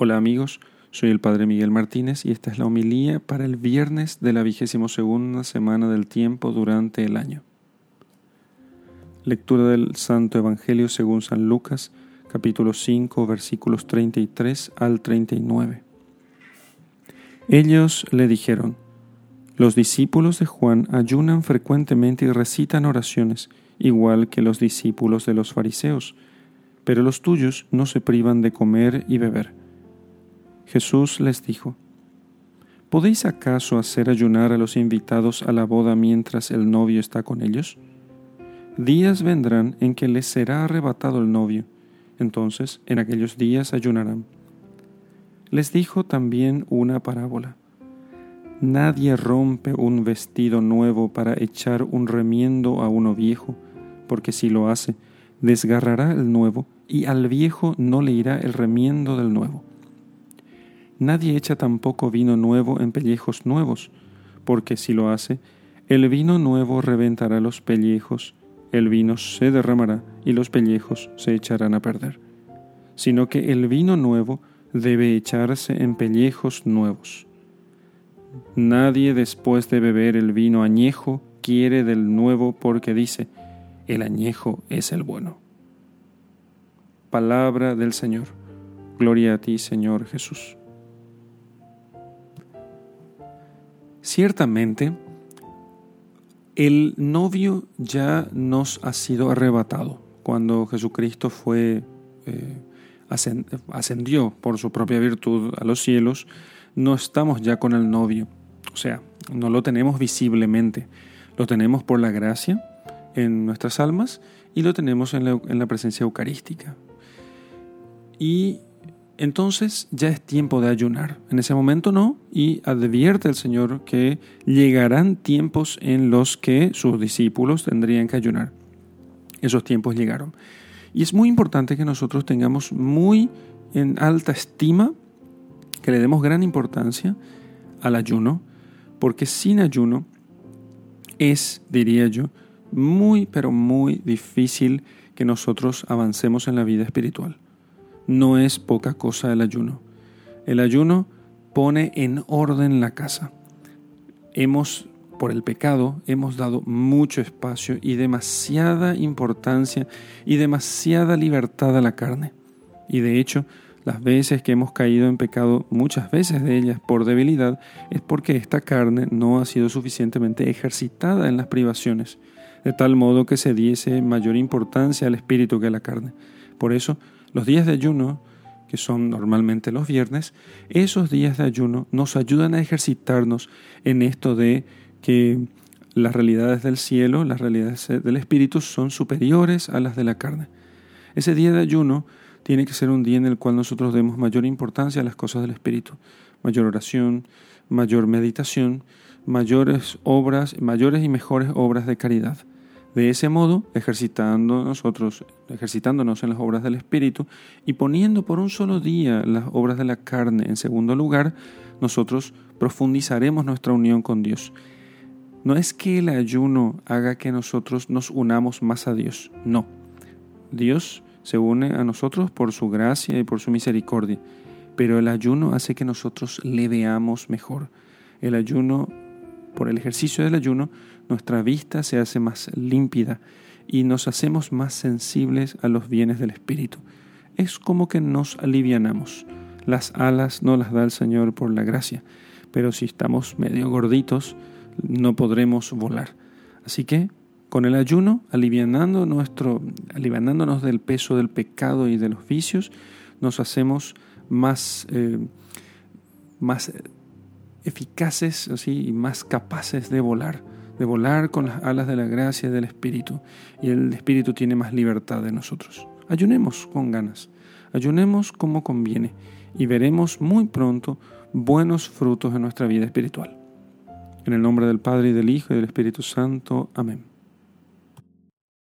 Hola amigos, soy el Padre Miguel Martínez y esta es la homilía para el viernes de la vigésimo segunda semana del tiempo durante el año. Lectura del Santo Evangelio según San Lucas, capítulo 5, versículos 33 al 39. Ellos le dijeron, los discípulos de Juan ayunan frecuentemente y recitan oraciones, igual que los discípulos de los fariseos, pero los tuyos no se privan de comer y beber. Jesús les dijo, ¿Podéis acaso hacer ayunar a los invitados a la boda mientras el novio está con ellos? Días vendrán en que les será arrebatado el novio, entonces en aquellos días ayunarán. Les dijo también una parábola. Nadie rompe un vestido nuevo para echar un remiendo a uno viejo, porque si lo hace, desgarrará el nuevo y al viejo no le irá el remiendo del nuevo Nadie echa tampoco vino nuevo en pellejos nuevos, porque si lo hace, el vino nuevo reventará los pellejos, el vino se derramará y los pellejos se echarán a perder, sino que el vino nuevo debe echarse en pellejos nuevos. Nadie después de beber el vino añejo quiere del nuevo porque dice, el añejo es el bueno. Palabra del Señor. Gloria a ti, Señor Jesús. Ciertamente, el novio ya nos ha sido arrebatado cuando Jesucristo fue eh, ascendió por su propia virtud a los cielos. No estamos ya con el novio, o sea, no lo tenemos visiblemente, lo tenemos por la gracia en nuestras almas y lo tenemos en la, en la presencia eucarística. Y entonces ya es tiempo de ayunar. En ese momento no, y advierte el Señor que llegarán tiempos en los que sus discípulos tendrían que ayunar. Esos tiempos llegaron. Y es muy importante que nosotros tengamos muy en alta estima, que le demos gran importancia al ayuno, porque sin ayuno es, diría yo, muy, pero muy difícil que nosotros avancemos en la vida espiritual no es poca cosa el ayuno. El ayuno pone en orden la casa. Hemos, por el pecado, hemos dado mucho espacio y demasiada importancia y demasiada libertad a la carne. Y de hecho, las veces que hemos caído en pecado, muchas veces de ellas por debilidad, es porque esta carne no ha sido suficientemente ejercitada en las privaciones, de tal modo que se diese mayor importancia al espíritu que a la carne. Por eso, los días de ayuno, que son normalmente los viernes, esos días de ayuno nos ayudan a ejercitarnos en esto de que las realidades del cielo, las realidades del espíritu son superiores a las de la carne. Ese día de ayuno tiene que ser un día en el cual nosotros demos mayor importancia a las cosas del espíritu, mayor oración, mayor meditación, mayores obras, mayores y mejores obras de caridad. De ese modo, ejercitando nosotros, ejercitándonos en las obras del Espíritu y poniendo por un solo día las obras de la carne en segundo lugar, nosotros profundizaremos nuestra unión con Dios. No es que el ayuno haga que nosotros nos unamos más a Dios, no. Dios se une a nosotros por su gracia y por su misericordia, pero el ayuno hace que nosotros le veamos mejor. El ayuno por el ejercicio del ayuno, nuestra vista se hace más límpida y nos hacemos más sensibles a los bienes del Espíritu. Es como que nos alivianamos. Las alas no las da el Señor por la gracia, pero si estamos medio gorditos, no podremos volar. Así que con el ayuno, alivianando nuestro, alivianándonos del peso del pecado y de los vicios, nos hacemos más, eh, más eficaces así, y más capaces de volar, de volar con las alas de la gracia del Espíritu. Y el Espíritu tiene más libertad de nosotros. Ayunemos con ganas, ayunemos como conviene y veremos muy pronto buenos frutos en nuestra vida espiritual. En el nombre del Padre y del Hijo y del Espíritu Santo. Amén.